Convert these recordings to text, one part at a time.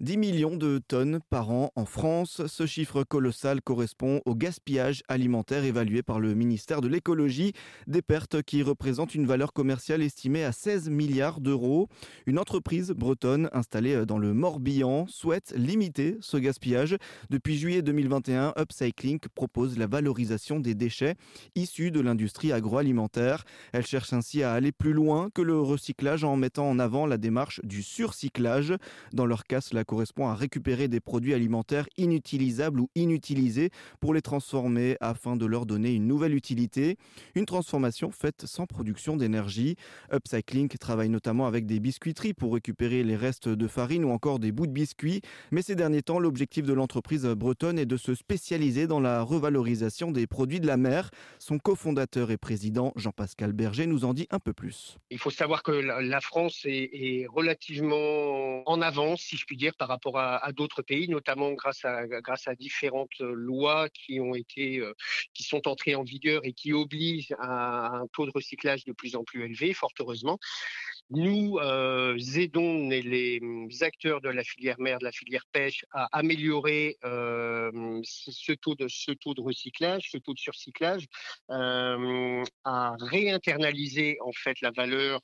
10 millions de tonnes par an en France. Ce chiffre colossal correspond au gaspillage alimentaire évalué par le ministère de l'écologie, des pertes qui représentent une valeur commerciale estimée à 16 milliards d'euros. Une entreprise bretonne installée dans le Morbihan souhaite limiter ce gaspillage. Depuis juillet 2021, Upcycling propose la valorisation des déchets issus de l'industrie agroalimentaire. Elle cherche ainsi à aller plus loin que le recyclage en mettant en avant la démarche du surcyclage. Dans leur cas, cela correspond à récupérer des produits alimentaires inutilisables ou inutilisés pour les transformer afin de leur donner une nouvelle utilité. Une transformation faite sans production d'énergie. Upcycling travaille notamment avec des biscuiteries pour récupérer les restes de farine ou encore des bouts de biscuits. Mais ces derniers temps, l'objectif de l'entreprise bretonne est de se spécialiser dans la revalorisation des produits de la mer. Son cofondateur et président Jean-Pascal Berger nous en dit un peu plus. Il faut savoir que la France est, relativement en avance, si je puis dire, par rapport à, d'autres pays, notamment grâce à, différentes lois qui ont été, euh, qui sont entrées en vigueur et qui obligent à un taux de recyclage de plus en plus élevé, fort heureusement. Nous euh, aidons les, acteurs de la filière mer, de la filière pêche, à améliorer euh, ce, taux de, recyclage, ce taux de surcyclage, euh, à réinternaliser en fait la valeur,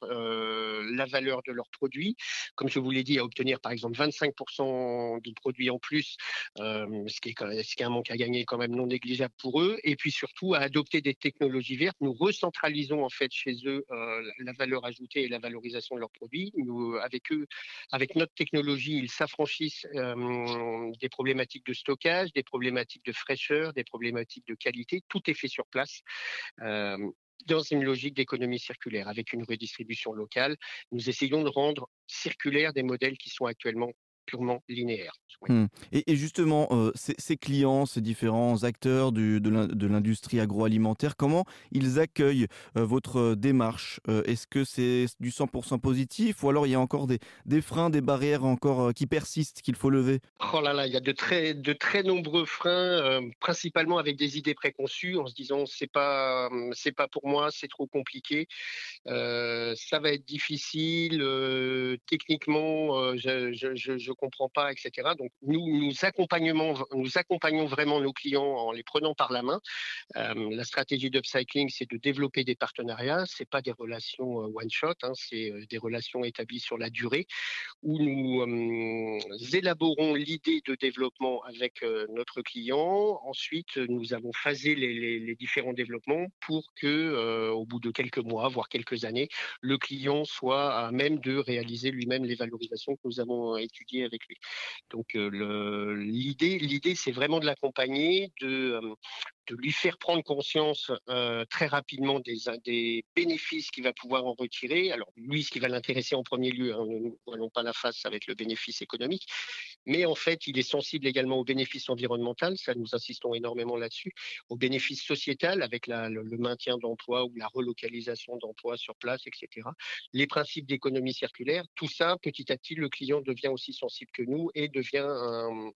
la valeur de leurs produits. Comme je vous l'ai dit, à obtenir par exemple 25% de produits en plus, ce, qui est, ce qui est un manque à gagner quand même non négligeable pour eux. Et puis surtout à adopter des technologies vertes. Nous recentralisons en fait chez eux la valeur ajoutée et la valorisation de leurs produits. Nous, avec eux, avec notre technologie, ils s'affranchissent euh, des problématiques de stockage, des problématiques de fraîcheur, des problématiques de qualité. Tout est fait sur place. Euh, dans une logique d'économie circulaire, avec une redistribution locale, nous essayons de rendre circulaires des modèles qui sont actuellement purement linéaire. Mmh. Et, justement, euh, ces, clients, ces différents acteurs du, de l'industrie agroalimentaire, comment ils accueillent euh, votre démarche euh, Est-ce que c'est du 100% positif ou alors il y a encore des, des freins, des barrières encore qui persistent qu'il faut lever? Oh là là, il y a de très, de très nombreux freins, principalement avec des idées préconçues, en se disant c'est pas, c'est pas pour moi, c'est trop compliqué, ça va être difficile, techniquement, je, je, je comprends pas, etc. Donc nous nous accompagnons, nous accompagnons vraiment nos clients en les prenant par la main. Euh, la stratégie d'upcycling, c'est de développer des partenariats. C'est pas des relations euh, one shot, hein, c'est euh, des relations établies sur la durée où nous élaborons l'idée de développement avec notre client. Ensuite, nous avons phasé les, les, différents développements pour que, au bout de quelques mois, voire quelques années, le client soit à même de réaliser lui-même les valorisations que nous avons étudiées avec lui. Donc euh, l'idée, l'idée, c'est vraiment de l'accompagner, de, euh, de lui faire prendre conscience euh, très rapidement des, des bénéfices qu'il va pouvoir en retirer. Alors lui, ce qui va l'intéresser en premier lieu, hein, ne voyons pas la face, ça va être le bénéfice économique, mais en fait, il est sensible également aux bénéfices environnementaux, ça nous insistons énormément là-dessus, aux bénéfices sociétal avec le, maintien d'emplois ou la relocalisation d'emplois sur place, etc. Les principes d'économie circulaire, tout ça, petit à petit, le client devient aussi sensible que nous et devient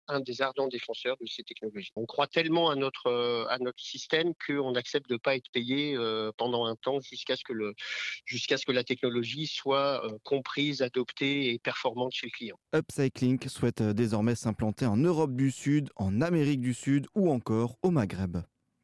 un, des ardents défenseurs de ces technologies. On croit tellement à notre à notre système qu'on accepte de ne pas être payé euh, pendant un temps jusqu'à ce que la technologie soit euh, comprise, adoptée et performante chez le client. Upcycling souhaite euh, désormais s'implanter en Europe du Sud, en Amérique du Sud ou encore au Maghreb.